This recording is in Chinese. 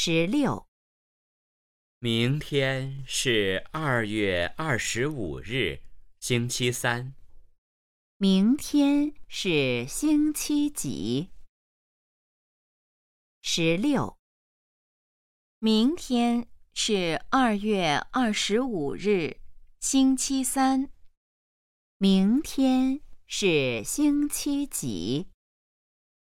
十六。明天是二月二十五日星期三。明天是星期几？十六。明天是二月二十五日星期三。明天是星期几？